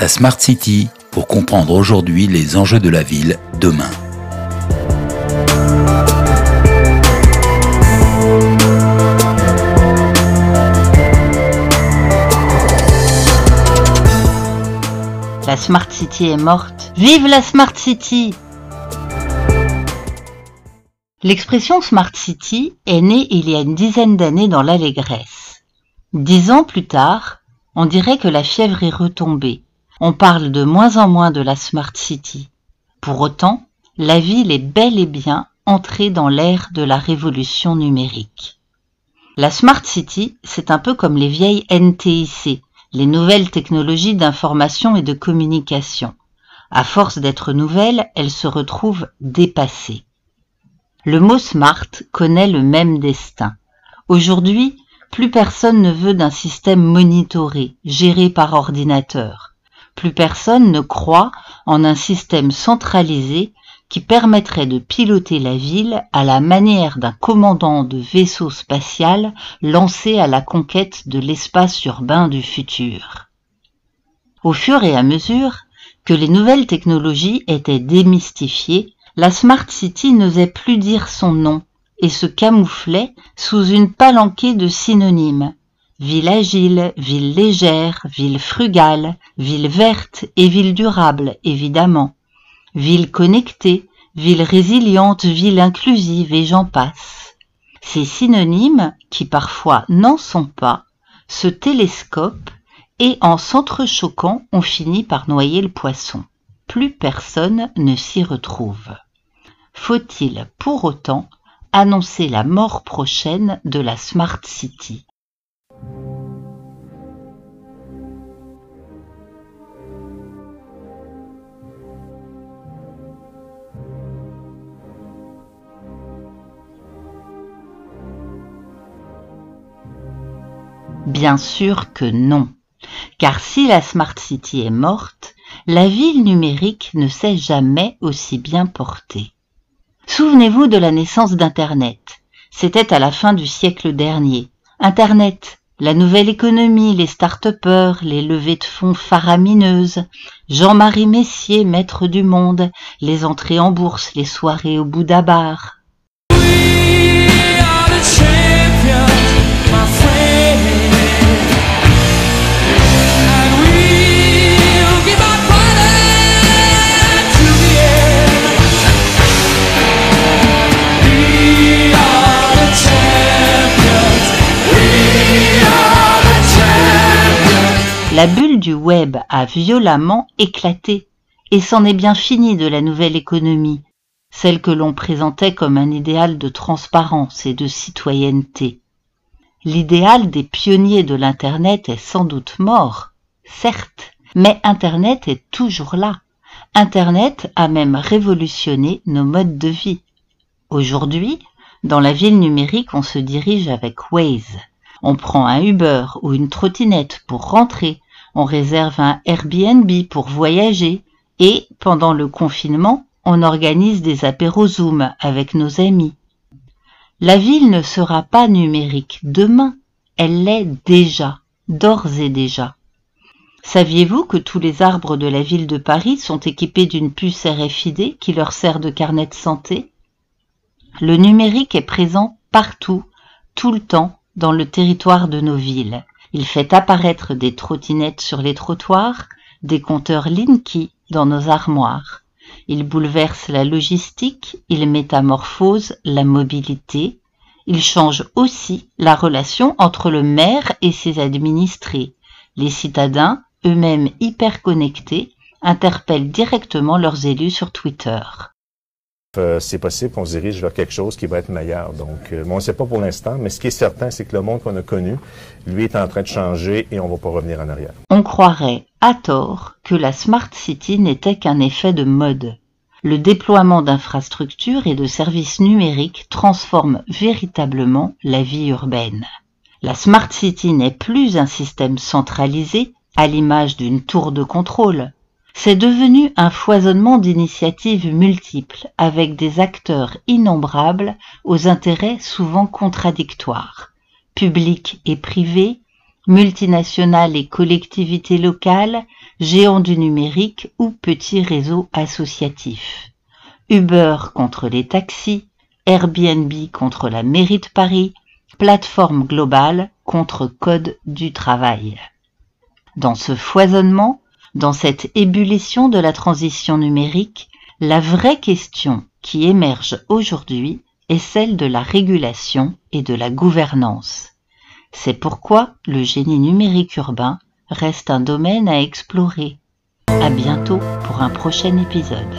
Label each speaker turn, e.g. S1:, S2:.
S1: La Smart City pour comprendre aujourd'hui les enjeux de la ville demain.
S2: La Smart City est morte. Vive la Smart City L'expression Smart City est née il y a une dizaine d'années dans l'allégresse. Dix ans plus tard, on dirait que la fièvre est retombée. On parle de moins en moins de la Smart City. Pour autant, la ville est bel et bien entrée dans l'ère de la révolution numérique. La Smart City, c'est un peu comme les vieilles NTIC, les nouvelles technologies d'information et de communication. À force d'être nouvelles, elles se retrouvent dépassées. Le mot smart connaît le même destin. Aujourd'hui, plus personne ne veut d'un système monitoré, géré par ordinateur. Plus personne ne croit en un système centralisé qui permettrait de piloter la ville à la manière d'un commandant de vaisseau spatial lancé à la conquête de l'espace urbain du futur. Au fur et à mesure que les nouvelles technologies étaient démystifiées, la Smart City n'osait plus dire son nom et se camouflait sous une palanquée de synonymes. Ville agile, ville légère, ville frugale, ville verte et ville durable, évidemment. Ville connectée, ville résiliente, ville inclusive et j'en passe. Ces synonymes, qui parfois n'en sont pas, se télescopent et en s'entrechoquant on finit par noyer le poisson. Plus personne ne s'y retrouve. Faut-il pour autant annoncer la mort prochaine de la Smart City? Bien sûr que non. Car si la Smart City est morte, la ville numérique ne s'est jamais aussi bien portée. Souvenez-vous de la naissance d'Internet. C'était à la fin du siècle dernier. Internet, la nouvelle économie, les start-upers, les levées de fonds faramineuses, Jean-Marie Messier, maître du monde, les entrées en bourse, les soirées au Bouddha Bar. La bulle du web a violemment éclaté, et c'en est bien fini de la nouvelle économie, celle que l'on présentait comme un idéal de transparence et de citoyenneté. L'idéal des pionniers de l'Internet est sans doute mort, certes, mais Internet est toujours là. Internet a même révolutionné nos modes de vie. Aujourd'hui, dans la ville numérique, on se dirige avec Waze. On prend un Uber ou une trottinette pour rentrer, on réserve un Airbnb pour voyager et, pendant le confinement, on organise des apéros Zoom avec nos amis. La ville ne sera pas numérique demain, elle l'est déjà, d'ores et déjà. Saviez-vous que tous les arbres de la ville de Paris sont équipés d'une puce RFID qui leur sert de carnet de santé? Le numérique est présent partout, tout le temps, dans le territoire de nos villes. Il fait apparaître des trottinettes sur les trottoirs, des compteurs Linky dans nos armoires. Il bouleverse la logistique, il métamorphose la mobilité, il change aussi la relation entre le maire et ses administrés. Les citadins, eux-mêmes hyper connectés, interpellent directement leurs élus sur Twitter.
S3: Euh, c'est possible qu'on se dirige vers quelque chose qui va être meilleur. Donc, euh, on ne sait pas pour l'instant, mais ce qui est certain, c'est que le monde qu'on a connu, lui, est en train de changer et on ne va pas revenir en arrière.
S2: On croirait, à tort, que la Smart City n'était qu'un effet de mode. Le déploiement d'infrastructures et de services numériques transforme véritablement la vie urbaine. La Smart City n'est plus un système centralisé, à l'image d'une tour de contrôle, c'est devenu un foisonnement d'initiatives multiples avec des acteurs innombrables aux intérêts souvent contradictoires, publics et privés, multinationales et collectivités locales, géants du numérique ou petits réseaux associatifs. Uber contre les taxis, Airbnb contre la mairie de Paris, plateforme globale contre code du travail. Dans ce foisonnement, dans cette ébullition de la transition numérique, la vraie question qui émerge aujourd'hui est celle de la régulation et de la gouvernance. C'est pourquoi le génie numérique urbain reste un domaine à explorer. À bientôt pour un prochain épisode.